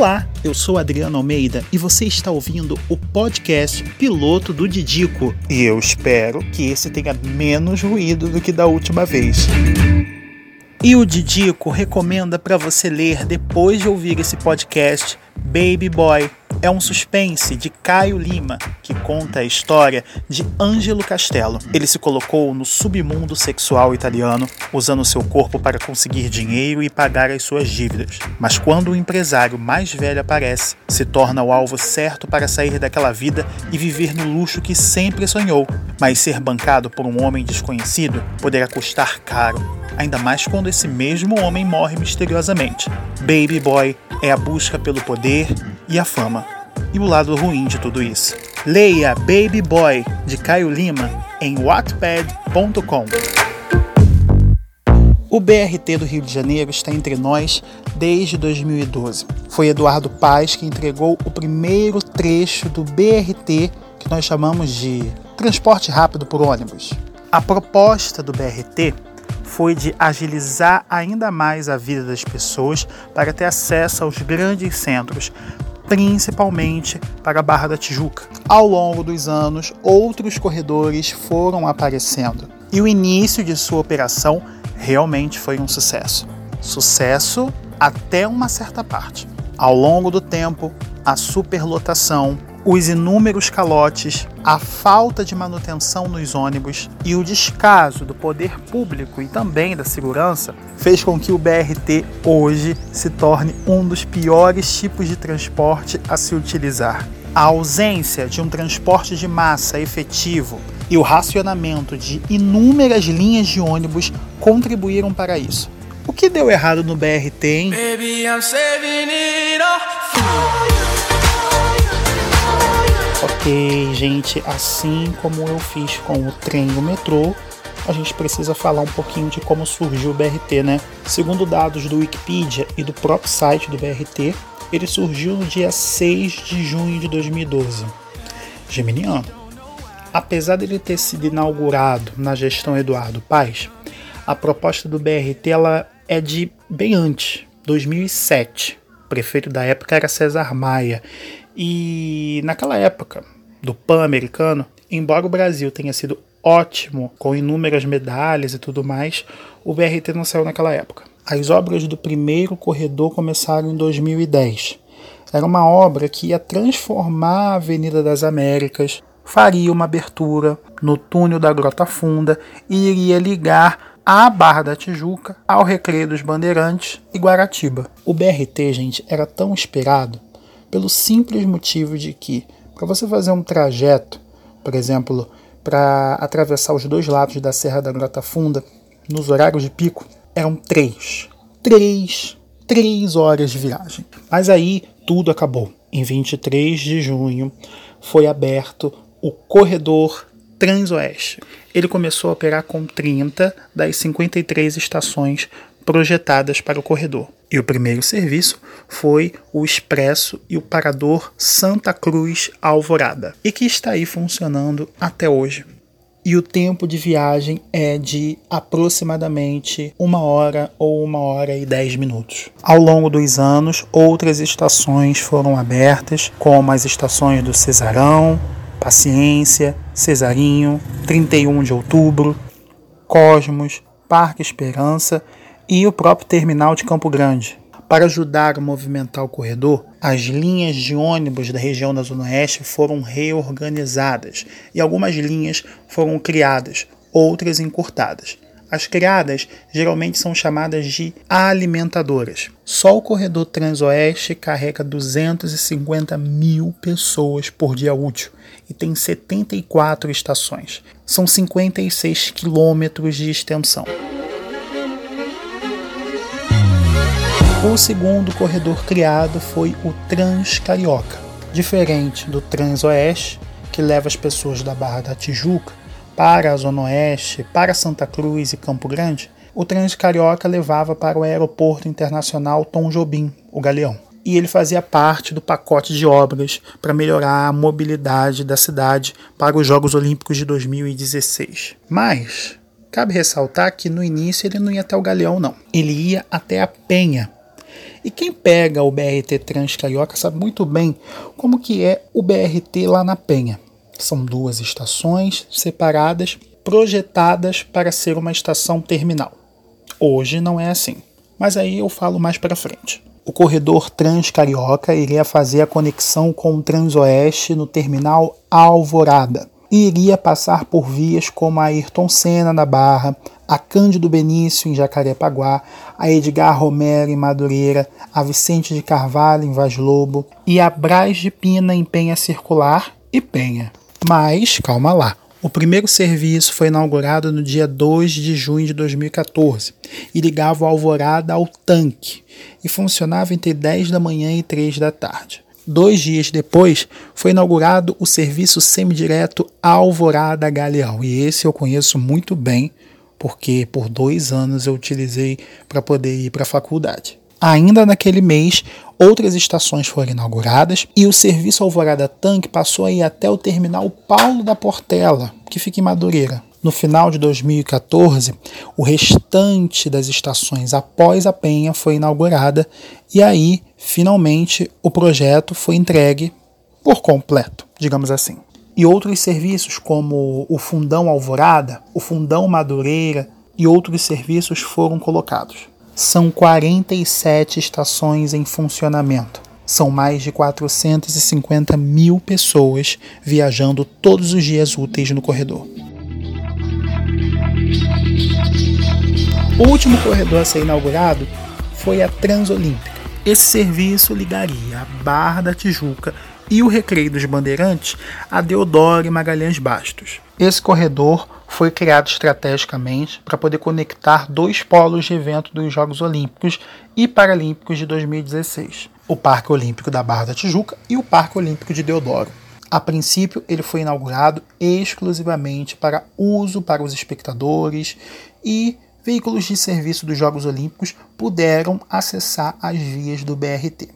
Olá, eu sou Adriano Almeida e você está ouvindo o podcast Piloto do Didico. E eu espero que esse tenha menos ruído do que da última vez. E o Didico recomenda para você ler depois de ouvir esse podcast Baby Boy é um suspense de Caio Lima, que conta a história de Ângelo Castello. Ele se colocou no submundo sexual italiano, usando seu corpo para conseguir dinheiro e pagar as suas dívidas. Mas quando o empresário mais velho aparece, se torna o alvo certo para sair daquela vida e viver no luxo que sempre sonhou. Mas ser bancado por um homem desconhecido poderá custar caro ainda mais quando esse mesmo homem morre misteriosamente. Baby Boy é a busca pelo poder e a fama. E o lado ruim de tudo isso. Leia Baby Boy, de Caio Lima, em wattpad.com. O BRT do Rio de Janeiro está entre nós desde 2012. Foi Eduardo Paz que entregou o primeiro trecho do BRT que nós chamamos de transporte rápido por ônibus. A proposta do BRT foi de agilizar ainda mais a vida das pessoas para ter acesso aos grandes centros, principalmente para a Barra da Tijuca. Ao longo dos anos, outros corredores foram aparecendo e o início de sua operação realmente foi um sucesso. Sucesso até uma certa parte. Ao longo do tempo, a superlotação os inúmeros calotes, a falta de manutenção nos ônibus e o descaso do poder público e também da segurança fez com que o BRT hoje se torne um dos piores tipos de transporte a se utilizar. A ausência de um transporte de massa efetivo e o racionamento de inúmeras linhas de ônibus contribuíram para isso. O que deu errado no BRT, hein? Baby, Ok, gente, assim como eu fiz com o trem e o metrô, a gente precisa falar um pouquinho de como surgiu o BRT, né? Segundo dados do Wikipedia e do próprio site do BRT, ele surgiu no dia 6 de junho de 2012. Geminiano. Apesar dele ter sido inaugurado na gestão Eduardo Paes, a proposta do BRT ela é de bem antes, 2007. O prefeito da época era César Maia e naquela época do Pan-Americano, embora o Brasil tenha sido ótimo, com inúmeras medalhas e tudo mais, o BRT não saiu naquela época. As obras do primeiro corredor começaram em 2010. Era uma obra que ia transformar a Avenida das Américas, faria uma abertura no túnel da Grota Funda e iria ligar a Barra da Tijuca ao Recreio dos Bandeirantes e Guaratiba. O BRT, gente, era tão esperado pelo simples motivo de que, para você fazer um trajeto, por exemplo, para atravessar os dois lados da Serra da Grota Funda, nos horários de pico, eram três. Três, três horas de viagem. Mas aí tudo acabou. Em 23 de junho foi aberto o corredor Transoeste. Ele começou a operar com 30 das 53 estações projetadas para o corredor. E o primeiro serviço foi o Expresso e o Parador Santa Cruz Alvorada, e que está aí funcionando até hoje. E o tempo de viagem é de aproximadamente uma hora ou uma hora e dez minutos. Ao longo dos anos, outras estações foram abertas, como as estações do Cesarão, Paciência, Cesarinho, 31 de Outubro, Cosmos, Parque Esperança e o próprio terminal de Campo Grande. Para ajudar a movimentar o corredor, as linhas de ônibus da região da Zona Oeste foram reorganizadas e algumas linhas foram criadas, outras encurtadas. As criadas geralmente são chamadas de alimentadoras. Só o corredor Transoeste carrega 250 mil pessoas por dia útil e tem 74 estações. São 56 quilômetros de extensão. O segundo corredor criado foi o Transcarioca. Diferente do Transoeste, que leva as pessoas da Barra da Tijuca para a Zona Oeste, para Santa Cruz e Campo Grande, o Transcarioca levava para o Aeroporto Internacional Tom Jobim, o Galeão. E ele fazia parte do pacote de obras para melhorar a mobilidade da cidade para os Jogos Olímpicos de 2016. Mas cabe ressaltar que no início ele não ia até o Galeão, não. Ele ia até a Penha, E quem pega o BRT Transcarioca sabe muito bem como que é o BRT lá na Penha. São duas estações separadas, projetadas para ser uma estação terminal. Hoje não é assim, mas aí eu falo mais para frente. O corredor Transcarioca iria fazer a conexão com o Transoeste no terminal Alvorada e iria passar por vias como a Ayrton Senna na Barra, a Cândido Benício em Jacarepaguá, a Edgar Romero em Madureira, a Vicente de Carvalho em Vaz Lobo e a Braz de Pina em Penha Circular e Penha. Mas calma lá. O primeiro serviço foi inaugurado no dia 2 de junho de 2014 e ligava o Alvorada ao tanque e funcionava entre 10 da manhã e 3 da tarde. Dois dias depois, foi inaugurado o serviço semidireto Alvorada Galeão, e esse eu conheço muito bem, porque por dois anos eu utilizei para poder ir para a faculdade. Ainda naquele mês, outras estações foram inauguradas e o serviço Alvorada Tanque passou a ir até o terminal Paulo da Portela, que fica em Madureira. No final de 2014, o restante das estações após a Penha foi inaugurada e aí, finalmente, o projeto foi entregue por completo, digamos assim. E outros serviços como o Fundão Alvorada, o Fundão Madureira e outros serviços foram colocados. São 47 estações em funcionamento. São mais de 450 mil pessoas viajando todos os dias úteis no corredor. O último corredor a ser inaugurado foi a Transolímpica. Esse serviço ligaria a Barra da Tijuca e o Recreio dos Bandeirantes a Deodoro e Magalhães Bastos. Esse corredor foi criado estrategicamente para poder conectar dois polos de evento dos Jogos Olímpicos e Paralímpicos de 2016, o Parque Olímpico da Barra da Tijuca e o Parque Olímpico de Deodoro. A princípio, ele foi inaugurado exclusivamente para uso para os espectadores e veículos de serviço dos Jogos Olímpicos puderam acessar as vias do BRT.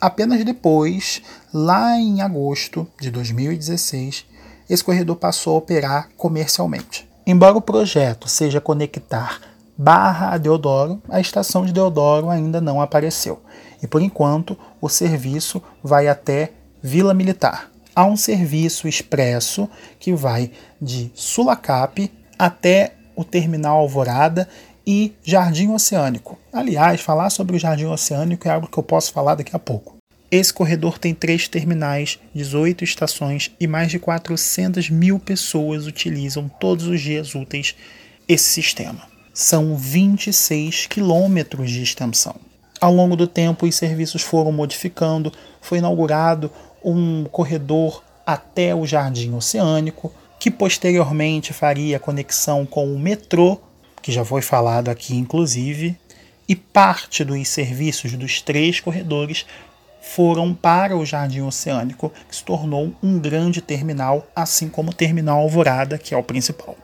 Apenas depois, lá em agosto de 2016, esse corredor passou a operar comercialmente. Embora o projeto seja conectar Barra a Deodoro, a estação de Deodoro ainda não apareceu. E por enquanto, o serviço vai até Vila Militar. Há um serviço expresso que vai de Sulacap até o terminal Alvorada e Jardim Oceânico. Aliás, falar sobre o Jardim Oceânico é algo que eu posso falar daqui a pouco. Esse corredor tem três terminais, 18 estações e mais de 400 mil pessoas utilizam todos os dias úteis esse sistema. São 26 quilômetros de extensão. Ao longo do tempo, os serviços foram modificando, foi inaugurado um corredor até o Jardim Oceânico, que posteriormente faria conexão com o metrô, que já foi falado aqui inclusive, e parte dos serviços dos três corredores foram para o Jardim Oceânico, que se tornou um grande terminal, assim como o Terminal Alvorada, que é o principal.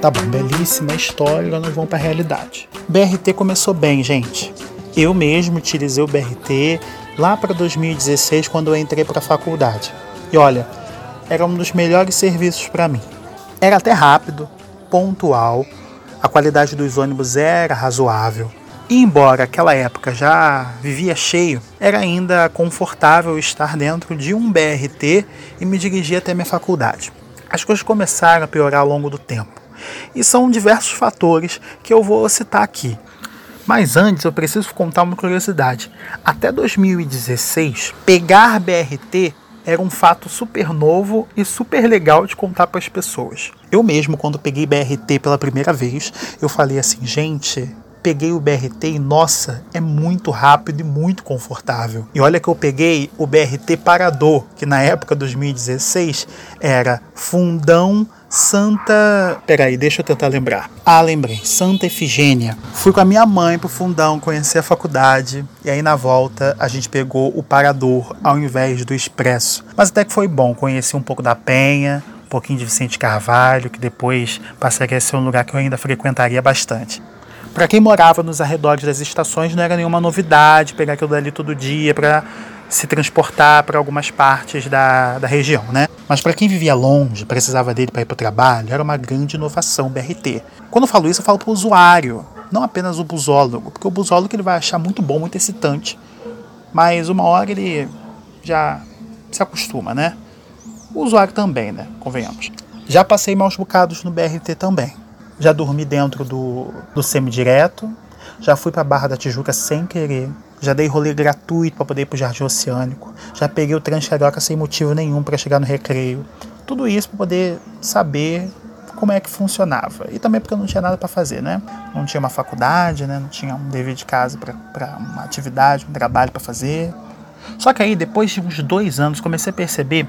Tá bom, belíssima história, nós vamos para a realidade. BRT começou bem, gente. Eu mesmo utilizei o BRT lá para 2016, quando eu entrei para a faculdade. E olha, era um dos melhores serviços para mim. Era até rápido, pontual, a qualidade dos ônibus era razoável. E embora aquela época já vivia cheio, era ainda confortável estar dentro de um BRT e me dirigir até minha faculdade. As coisas começaram a piorar ao longo do tempo. E são diversos fatores que eu vou citar aqui. Mas antes eu preciso contar uma curiosidade. Até 2016, pegar BRT era um fato super novo e super legal de contar para as pessoas. Eu mesmo, quando peguei BRT pela primeira vez, eu falei assim, gente, peguei o BRT e nossa, é muito rápido e muito confortável. E olha que eu peguei o BRT Parador, que na época 2016 era Fundão Santa. Peraí, deixa eu tentar lembrar. Ah, lembrei. Santa Efigênia. Fui com a minha mãe pro fundão conhecer a faculdade. E aí na volta a gente pegou o parador ao invés do expresso. Mas até que foi bom. Conheci um pouco da Penha, um pouquinho de Vicente Carvalho, que depois passaria a ser um lugar que eu ainda frequentaria bastante. Para quem morava nos arredores das estações, não era nenhuma novidade pegar aquilo dali todo dia para se transportar para algumas partes da, da região, né? Mas para quem vivia longe, precisava dele para ir para o trabalho, era uma grande inovação o BRT. Quando eu falo isso, eu falo para o usuário, não apenas o busólogo, porque o busólogo ele vai achar muito bom, muito excitante, mas uma hora ele já se acostuma, né? O usuário também, né? Convenhamos. Já passei maus bocados no BRT também. Já dormi dentro do, do semidireto, já fui para Barra da Tijuca sem querer, já dei rolê gratuito para poder ir pro Jardim Oceânico, já peguei o Transcarioca sem motivo nenhum para chegar no recreio. Tudo isso para poder saber como é que funcionava. E também porque eu não tinha nada para fazer, né? Não tinha uma faculdade, né? Não tinha um dever de casa para uma atividade, um trabalho para fazer. Só que aí, depois de uns dois anos, comecei a perceber,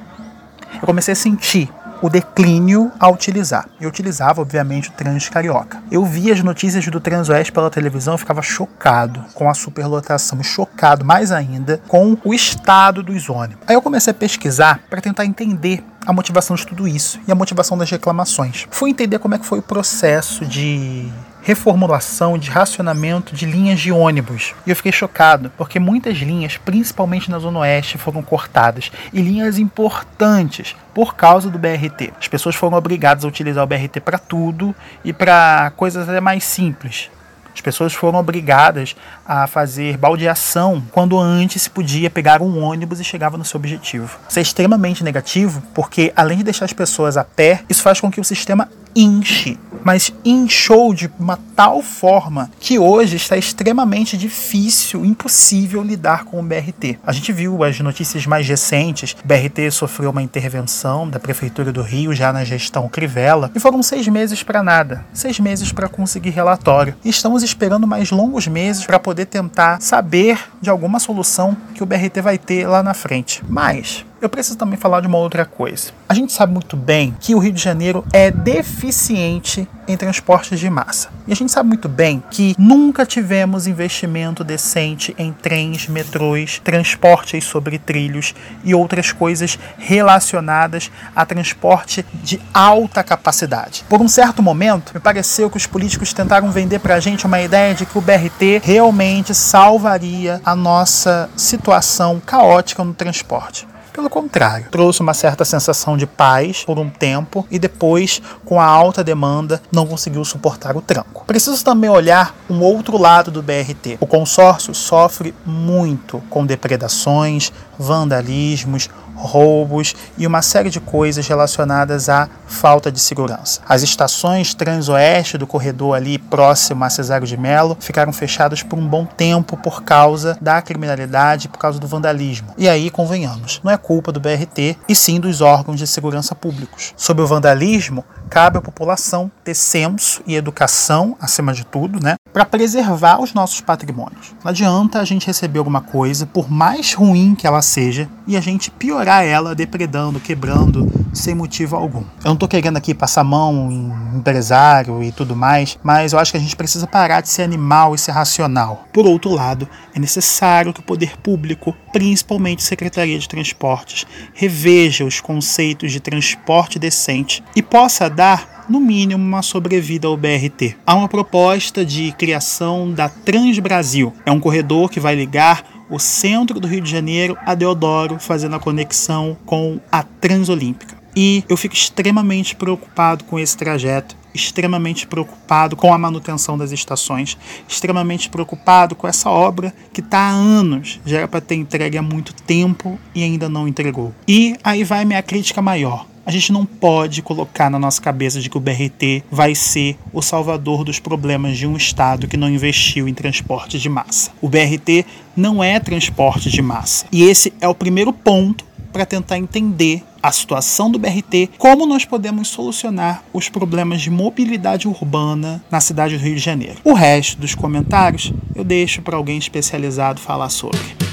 eu comecei a sentir o declínio a utilizar. Eu utilizava, obviamente, o Trans Carioca. Eu via as notícias do Transoeste pela televisão ficava chocado com a superlotação, chocado mais ainda com o estado dos ônibus. Aí eu comecei a pesquisar para tentar entender a motivação de tudo isso e a motivação das reclamações. Fui entender como é que foi o processo de reformulação de racionamento de linhas de ônibus. E eu fiquei chocado, porque muitas linhas, principalmente na Zona Oeste, foram cortadas. E linhas importantes por causa do BRT. As pessoas foram obrigadas a utilizar o BRT para tudo e para coisas até mais simples. As pessoas foram obrigadas a fazer baldeação quando antes se podia pegar um ônibus e chegava no seu objetivo. Isso é extremamente negativo porque, além de deixar as pessoas a pé, isso faz com que o sistema inche, mas inchou de uma tal forma que hoje está extremamente difícil, impossível lidar com o BRT. A gente viu as notícias mais recentes, o BRT sofreu uma intervenção da Prefeitura do Rio já na gestão Crivella e foram seis meses para nada, seis meses para conseguir relatório. E estamos esperando mais longos meses para poder tentar saber de alguma solução que o BRT vai ter lá na frente. Mas eu preciso também falar de uma outra coisa. A gente sabe muito bem que o Rio de Janeiro é deficiente em transportes de massa. E a gente sabe muito bem que nunca tivemos investimento decente em trens, metrôs, transportes sobre trilhos e outras coisas relacionadas a transporte de alta capacidade. Por um certo momento, me pareceu que os políticos tentaram vender para a gente uma ideia de que o BRT realmente salvaria a nossa situação caótica no transporte. Pelo contrário, trouxe uma certa sensação de paz por um tempo e depois, com a alta demanda, não conseguiu suportar o tranco. Preciso também olhar um outro lado do BRT. O consórcio sofre muito com depredações, vandalismos, roubos e uma série de coisas relacionadas à falta de segurança. As estações transoeste do corredor ali próximo a Cesário de Melo ficaram fechadas por um bom tempo por causa da criminalidade, por causa do vandalismo. E aí, convenhamos, não é culpa do BRT e sim dos órgãos de segurança públicos. Sobre o vandalismo, cabe à população ter senso e educação, acima de tudo, né, para preservar os nossos patrimônios. Não adianta a gente receber alguma coisa, por mais ruim que ela seja, e a gente piorar ela depredando, quebrando, sem motivo algum. Eu não tô querendo aqui passar mão em empresário e tudo mais, mas eu acho que a gente precisa parar de ser animal e ser racional. Por outro lado, é necessário que o poder público, principalmente a Secretaria de Transportes, reveja os conceitos de transporte decente e possa dar no mínimo uma sobrevida ao BRT. Há uma proposta de criação da Transbrasil. É um corredor que vai ligar o centro do Rio de Janeiro a Deodoro, fazendo a conexão com a Transolímpica. E eu fico extremamente preocupado com esse trajeto, extremamente preocupado com a manutenção das estações, extremamente preocupado com essa obra que está há anos, já era para ter entregue há muito tempo e ainda não entregou. E aí vai minha crítica maior. A gente não pode colocar na nossa cabeça de que o BRT vai ser o salvador dos problemas de um estado que não investiu em transporte de massa. O BRT não é transporte de massa. E esse é o primeiro ponto para tentar entender a situação do BRT, como nós podemos solucionar os problemas de mobilidade urbana na cidade do Rio de Janeiro. O resto dos comentários eu deixo para alguém especializado falar sobre.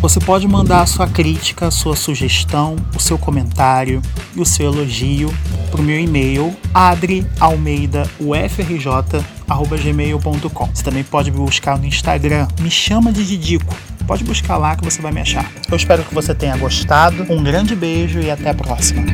Você pode mandar a sua crítica, a sua sugestão, o seu comentário e o seu elogio para o meu e-mail adrialmeidaufrj.gmail.com Você também pode me buscar no Instagram, me chama de Didico. Pode buscar lá que você vai me achar. Eu espero que você tenha gostado. Um grande beijo e até a próxima.